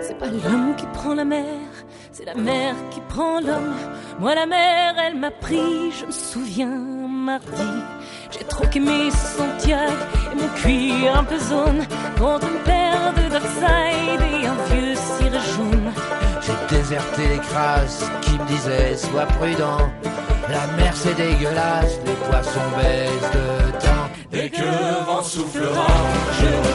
C'est pas l'homme qui prend la mer, c'est la mer qui prend l'homme. Moi la mer, elle m'a pris, je me souviens mardi. J'ai troqué mes Santiago et mon cuir un peu zone contre une paire de Dockside et un vieux ciré jaune. J'ai déserté les crasses qui me disaient sois prudent. La mer c'est dégueulasse, les poissons baissent de temps. Dès que le vent soufflera, je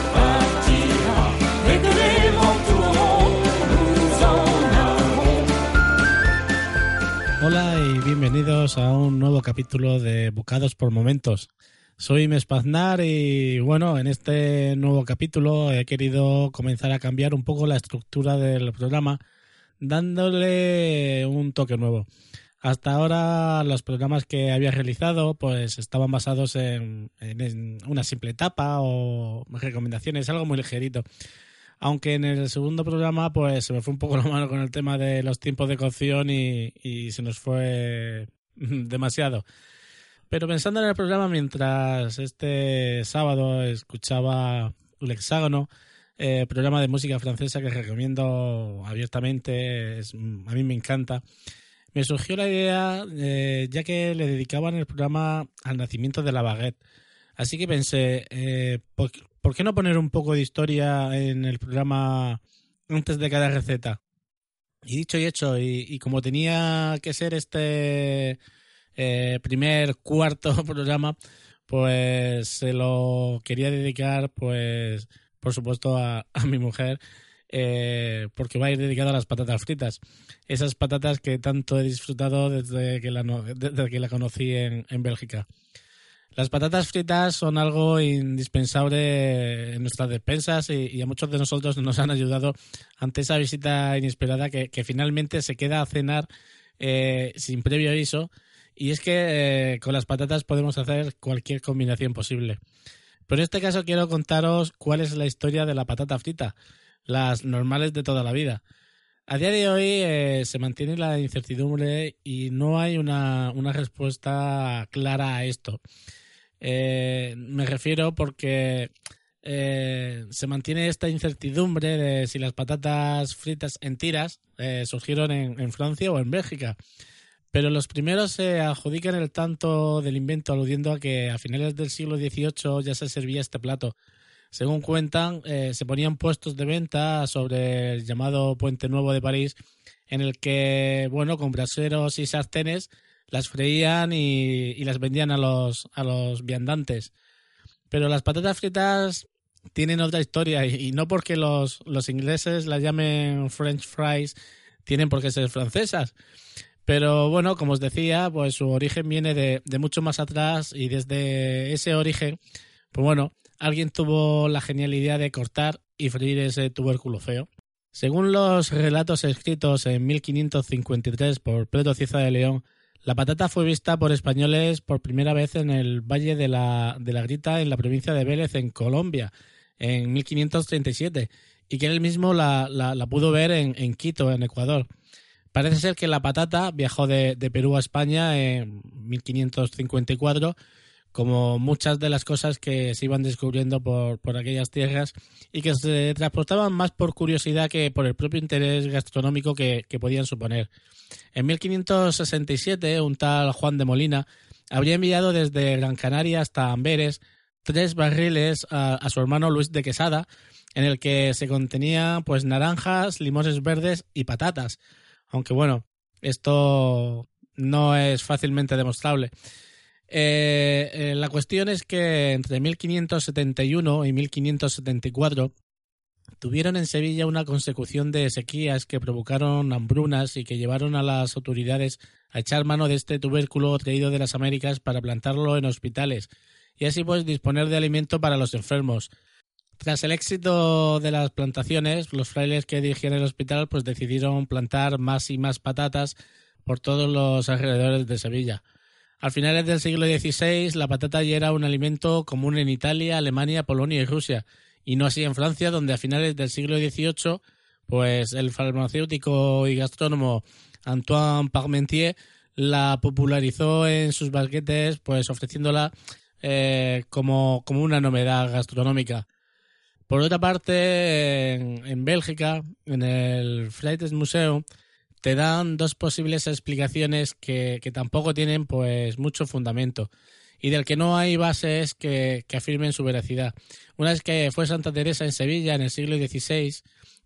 a un nuevo capítulo de Bocados por Momentos. Soy Mespaznar y bueno, en este nuevo capítulo he querido comenzar a cambiar un poco la estructura del programa dándole un toque nuevo. Hasta ahora los programas que había realizado pues estaban basados en, una simple etapa o recomendaciones, algo muy ligerito. Aunque en el segundo programa pues se me fue un poco la mano con el tema de los tiempos de cocción y se nos fue demasiado. Pero pensando en el programa mientras este sábado escuchaba el hexágono, eh, programa de música francesa que recomiendo abiertamente, a mí me encanta. Me surgió la idea, eh, ya que le dedicaban el programa al nacimiento de la baguette. Así que pensé, eh, ¿por, ¿por qué no poner un poco de historia en el programa antes de cada receta? Y dicho y hecho, y, como tenía que ser este eh, primer cuarto programa, pues se lo quería dedicar, pues, por supuesto, a, mi mujer, eh, porque va a ir dedicado a las patatas fritas. Esas patatas que tanto he disfrutado desde que la, desde que la conocí en, en Bélgica. Las patatas fritas son algo indispensable en nuestras despensas y, a muchos de nosotros nos han ayudado ante esa visita inesperada que, que finalmente se queda a cenar eh, sin previo aviso. Y es que eh, con las patatas podemos hacer cualquier combinación posible. Pero en este caso quiero contaros cuál es la historia de la patata frita, las normales de toda la vida. A día de hoy eh, se mantiene la incertidumbre y no hay una, una respuesta clara a esto. Eh, me refiero porque eh, se mantiene esta incertidumbre de si las patatas fritas en tiras eh, surgieron en, Francia o en Bélgica. Pero los primeros se adjudican el tanto del invento aludiendo a que a finales del siglo XVIII ya se servía este plato. Según cuentan, eh, se ponían puestos de venta sobre el llamado Puente Nuevo de París, en el que, bueno, con braseros y sartenes las freían y, y las vendían a los, a los viandantes. Pero las patatas fritas tienen otra historia y, no porque los, los ingleses las llamen French fries tienen por qué ser francesas. Pero bueno, como os decía, pues su origen viene de, de mucho más atrás y desde ese origen, pues bueno, alguien tuvo la genial idea de cortar y freír ese tubérculo feo. Según los relatos escritos en 1553 por Pedro Cieza de León, la patata fue vista por españoles por primera vez en el Valle de la, de la Grita, en la provincia de Vélez, en Colombia, en 1537, y que él mismo la, la- la pudo ver en, en Quito, en Ecuador. Parece ser que la patata viajó de, de Perú a España en 1554, como muchas de las cosas que se iban descubriendo por, por aquellas tierras y que se transportaban más por curiosidad que por el propio interés gastronómico que, que podían suponer. En 1567, un tal Juan de Molina habría enviado desde Gran Canaria hasta Amberes tres barriles a, su hermano Luis de Quesada, en el que se contenía pues naranjas, limones verdes y patatas. Aunque bueno, esto no es fácilmente demostrable. Eh, eh, la cuestión es que entre 1571 y 1574 tuvieron en Sevilla una consecución de sequías que provocaron hambrunas y que llevaron a las autoridades a echar mano de este tubérculo traído de las Américas para plantarlo en hospitales y así pues disponer de alimento para los enfermos. Tras el éxito de las plantaciones, los frailes que dirigían el hospital pues decidieron plantar más y más patatas por todos los alrededores de Sevilla. Al finales del siglo XVI, la patata ya era un alimento común en Italia, Alemania, Polonia y Rusia, y no así en Francia, donde a finales del siglo XVIII, pues el farmacéutico y gastrónomo Antoine Parmentier la popularizó en sus banquetes, pues ofreciéndola eh, como, como una novedad gastronómica. Por otra parte, en, en Bélgica, en el Freites Museum, te dan dos posibles explicaciones que, que, tampoco tienen pues mucho fundamento y del que no hay bases que, que, afirmen su veracidad. Una es que fue Santa Teresa en Sevilla en el siglo XVI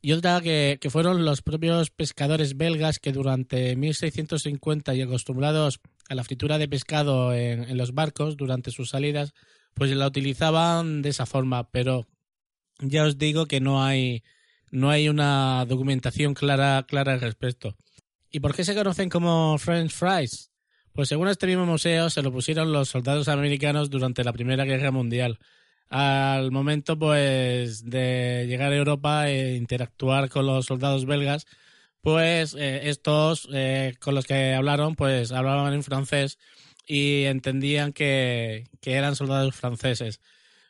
y otra que, que fueron los propios pescadores belgas que durante 1650 y acostumbrados a la fritura de pescado en, en los barcos durante sus salidas, pues la utilizaban de esa forma, pero ya os digo que no hay no hay una documentación clara, clara al respecto. ¿Y por qué se conocen como French fries? Pues según este mismo museo se lo pusieron los soldados americanos durante la Primera Guerra Mundial. Al momento pues de llegar a Europa e interactuar con los soldados belgas, pues eh, estos eh, con los que hablaron pues hablaban en francés y entendían que, que eran soldados franceses.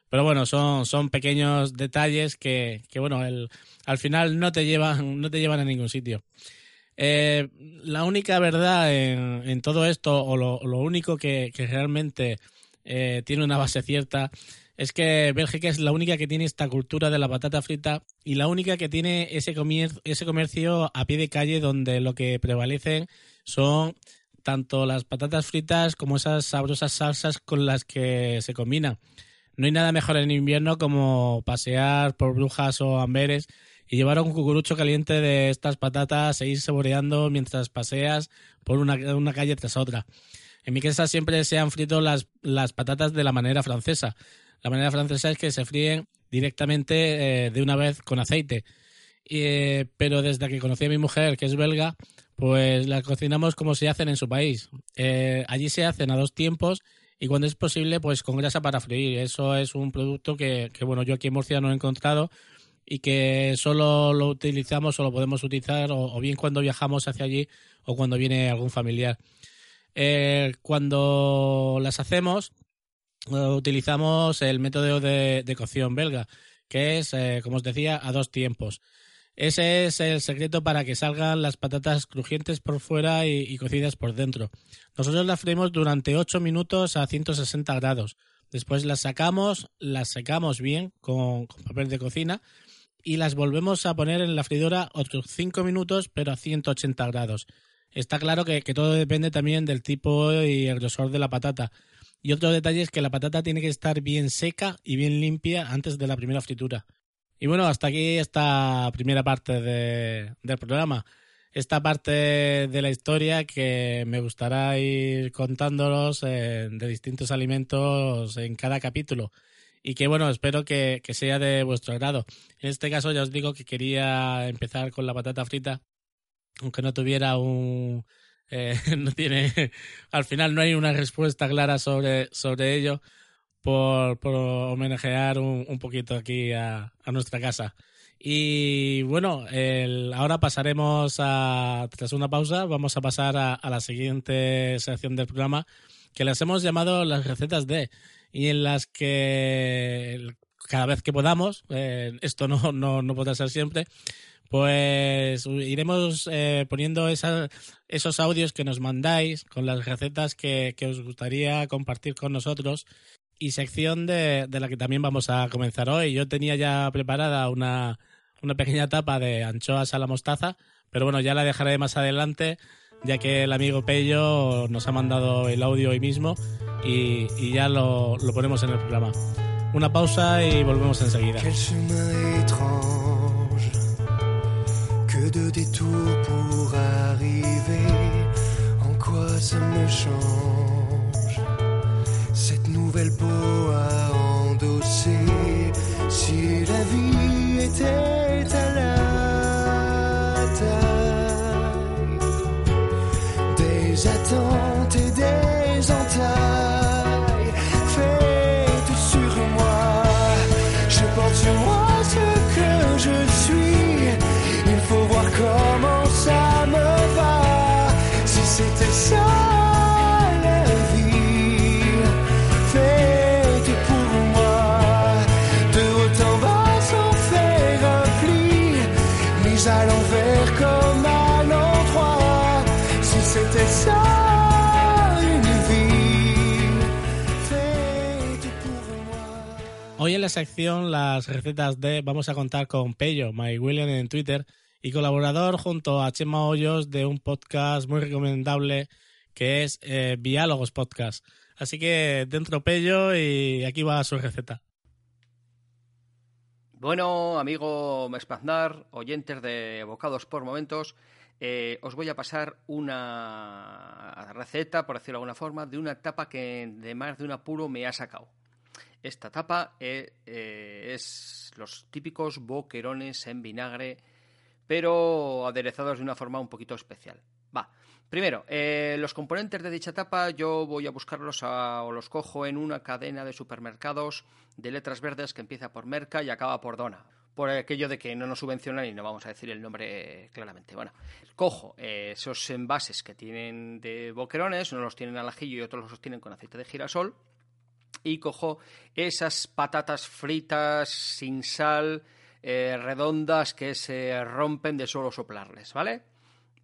Pero bueno, son, son pequeños detalles que, que bueno, el, al final no te llevan, no te llevan a ningún sitio. Eh, la única verdad en, todo esto, o lo, único que, que realmente eh, tiene una base cierta, es que Bélgica es la única que tiene esta cultura de la patata frita y la única que tiene ese comercio, ese comercio a pie de calle donde lo que prevalecen son tanto las patatas fritas como esas sabrosas salsas con las que se combinan. No hay nada mejor en invierno como pasear por Brujas o Amberes y llevar un cucurucho caliente de estas patatas e ir saboreando mientras paseas por una, una calle tras otra. En mi casa siempre se han frito las, las patatas de la manera francesa. La manera francesa es que se fríen directamente eh, de una vez con aceite. Eh, pero desde que conocí a mi mujer, que es belga, pues las cocinamos como se hacen en su país. Eh, allí se hacen a dos tiempos y cuando es posible, pues con grasa para freír. Eso es un producto que, que bueno, yo aquí en Murcia no he encontrado y que solo lo utilizamos o lo podemos utilizar o, bien cuando viajamos hacia allí o cuando viene algún familiar. Eh, cuando las hacemos, eh, utilizamos el método de, cocción belga, que es, eh, como os decía, a dos tiempos. Ese es el secreto para que salgan las patatas crujientes por fuera y, cocidas por dentro. Nosotros las freímos durante 8 minutos a 160 grados. Después las sacamos, las secamos bien con papel de cocina y las volvemos a poner en la freidora otros 5 minutos, pero a 180 grados. Está claro que, que, todo depende también del tipo y el grosor de la patata. Y otro detalle es que la patata tiene que estar bien seca y bien limpia antes de la primera fritura. Y bueno, hasta aquí esta primera parte de, del programa. Esta parte de la historia que me gustará ir contándolos eh, de distintos alimentos en cada capítulo y que bueno, espero que, que, sea de vuestro agrado. En este caso ya os digo que quería empezar con la patata frita, aunque no tuviera un... Eh, no tiene... Al final no hay una respuesta clara sobre, sobre ello por, homenajear un, un, poquito aquí a, a, nuestra casa. Y bueno, el, ahora pasaremos a, tras una pausa, vamos a pasar a, a la siguiente sección del programa que las hemos llamado las recetas de y en las que cada vez que podamos, eh, esto no, no, no podrá ser siempre, pues iremos eh, poniendo esa, esos audios que nos mandáis con las recetas que, que, os gustaría compartir con nosotros y sección de, de, la que también vamos a comenzar hoy. Yo tenía ya preparada una, una pequeña tapa de anchoas a la mostaza, pero bueno, ya la dejaré más adelante ya que el amigo Pello nos ha mandado el audio hoy mismo y, y ya lo, lo, ponemos en el programa. Una pausa y volvemos enseguida. Quel chemin étrange, que de détours pour arriver, en quoi ça me change, cette nouvelle peau à endosser, si la vie était à Hoy en la sección Las recetas de vamos a contar con Pello, My William en Twitter y colaborador junto a Chema Hoyos de un podcast muy recomendable que es eh, Podcast. Así que dentro Pello y aquí va su receta. Bueno, amigo Mespaznar, oyentes de Bocados por Momentos, eh, os voy a pasar una receta, por decirlo de alguna forma, de una tapa que de más de un apuro me ha sacado. Esta tapa eh, eh, es los típicos boquerones en vinagre, pero aderezados de una forma un poquito especial. Va. Primero, eh, los componentes de dicha tapa yo voy a buscarlos o los cojo en una cadena de supermercados de letras verdes que empieza por Merca y acaba por Dona. Por aquello de que no nos subvencionan y no vamos a decir el nombre claramente. Bueno, cojo esos envases que tienen de boquerones, unos los tienen al ajillo y otros los tienen con aceite de girasol y cojo esas patatas fritas sin sal, eh, redondas que se rompen de solo soplarles, ¿vale?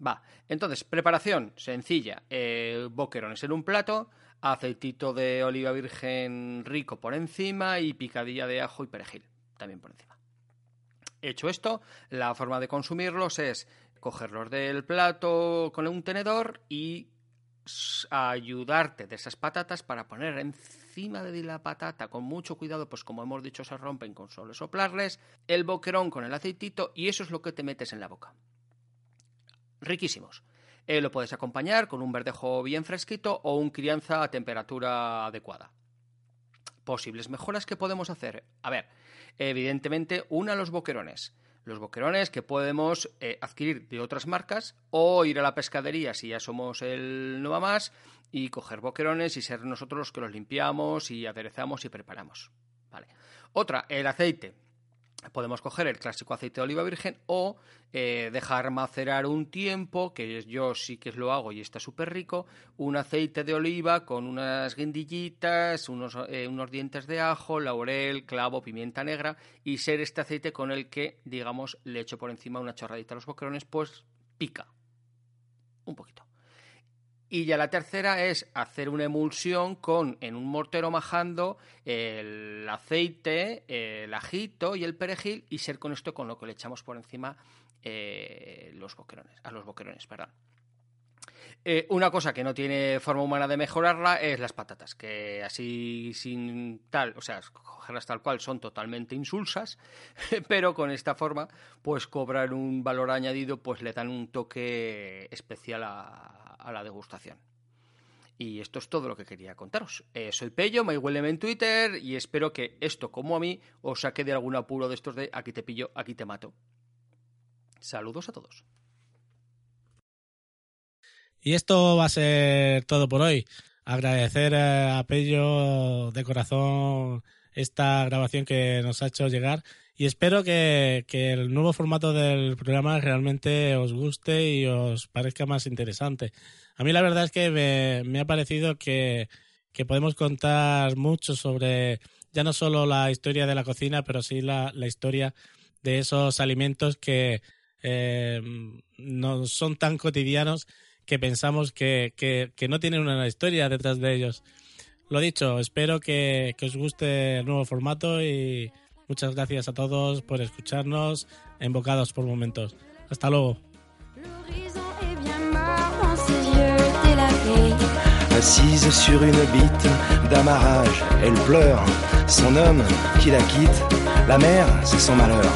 Va, entonces, preparación sencilla, eh, boquerones en un plato, aceitito de oliva virgen rico por encima y picadilla de ajo y perejil también por encima. Hecho esto, la forma de consumirlos es cogerlos del plato con un tenedor y ayudarte de esas patatas para poner encima de la patata con mucho cuidado, pues como hemos dicho se rompen con solo soplarles, el boquerón con el aceitito y eso es lo que te metes en la boca. Riquísimos. Eh, lo puedes acompañar con un verdejo bien fresquito o un crianza a temperatura adecuada. Posibles mejoras que podemos hacer. A ver, evidentemente, una los boquerones. Los boquerones que podemos eh, adquirir de otras marcas o ir a la pescadería si ya somos el no va más y coger boquerones y ser nosotros los que los limpiamos y aderezamos y preparamos. Vale. Otra, el aceite. Podemos coger el clásico aceite de oliva virgen o eh, dejar macerar un tiempo, que yo sí que lo hago y está súper rico, un aceite de oliva con unas guindillitas, unos, eh, unos dientes de ajo, laurel, clavo, pimienta negra y ser este aceite con el que, digamos, le echo por encima una chorradita a los boquerones, pues pica un poquito. Y ya la tercera es hacer una emulsión con, en un mortero majando, el aceite, el ajito y el perejil y ser con esto con lo que le echamos por encima eh, los boquerones, a los boquerones, perdón. Eh, una cosa que no tiene forma humana de mejorarla es las patatas, que así sin tal, o sea, cogerlas tal cual son totalmente insulsas, pero con esta forma, pues cobran un valor añadido, pues le dan un toque especial a, a la degustación. Y esto es todo lo que quería contaros. Eh, soy Pello, me huele en Twitter y espero que esto, como a mí, os saque de algún apuro de estos de aquí te pillo, aquí te mato. Saludos a todos. Y esto va a ser todo por hoy. Agradecer eh, a Pello de corazón esta grabación que nos ha hecho llegar y espero que, que el nuevo formato del programa realmente os guste y os parezca más interesante. A mí la verdad es que me, ha parecido que, que podemos contar mucho sobre ya no solo la historia de la cocina, pero sí la, la historia de esos alimentos que eh, no son tan cotidianos que pensamos que, que, no tienen una historia detrás de ellos. Lo dicho, espero que, que os guste el nuevo formato y muchas gracias a todos por escucharnos en Bocados por Momentos. Hasta luego. Assise sur une bite d'amarrage, elle pleure. Son homme qui la quitte, la mer, c'est son malheur.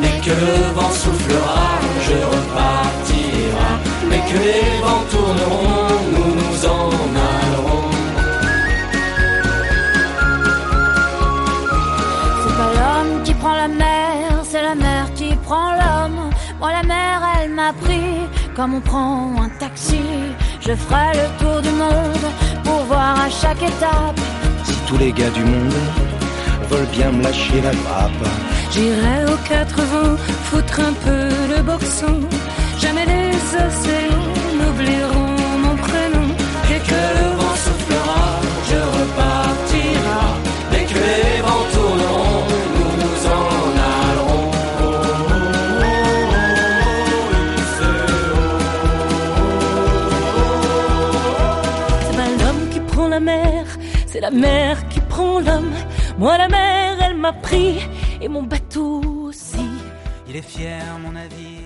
Dès que le vent soufflera, je repartira. Dès que les vents tourneront, nous nous en comme on prend un taxi. Je ferai le tour du monde pour voir à chaque étape. Si tous les gars du monde veulent bien me lâcher la grappe, J'irai aux quatre vents foutre un peu le boxon. Jamais les océans n'oublieront la mer, qui prend l'homme. Moi, la mer, elle m'a pris et mon bateau aussi. Il est fier, mon navire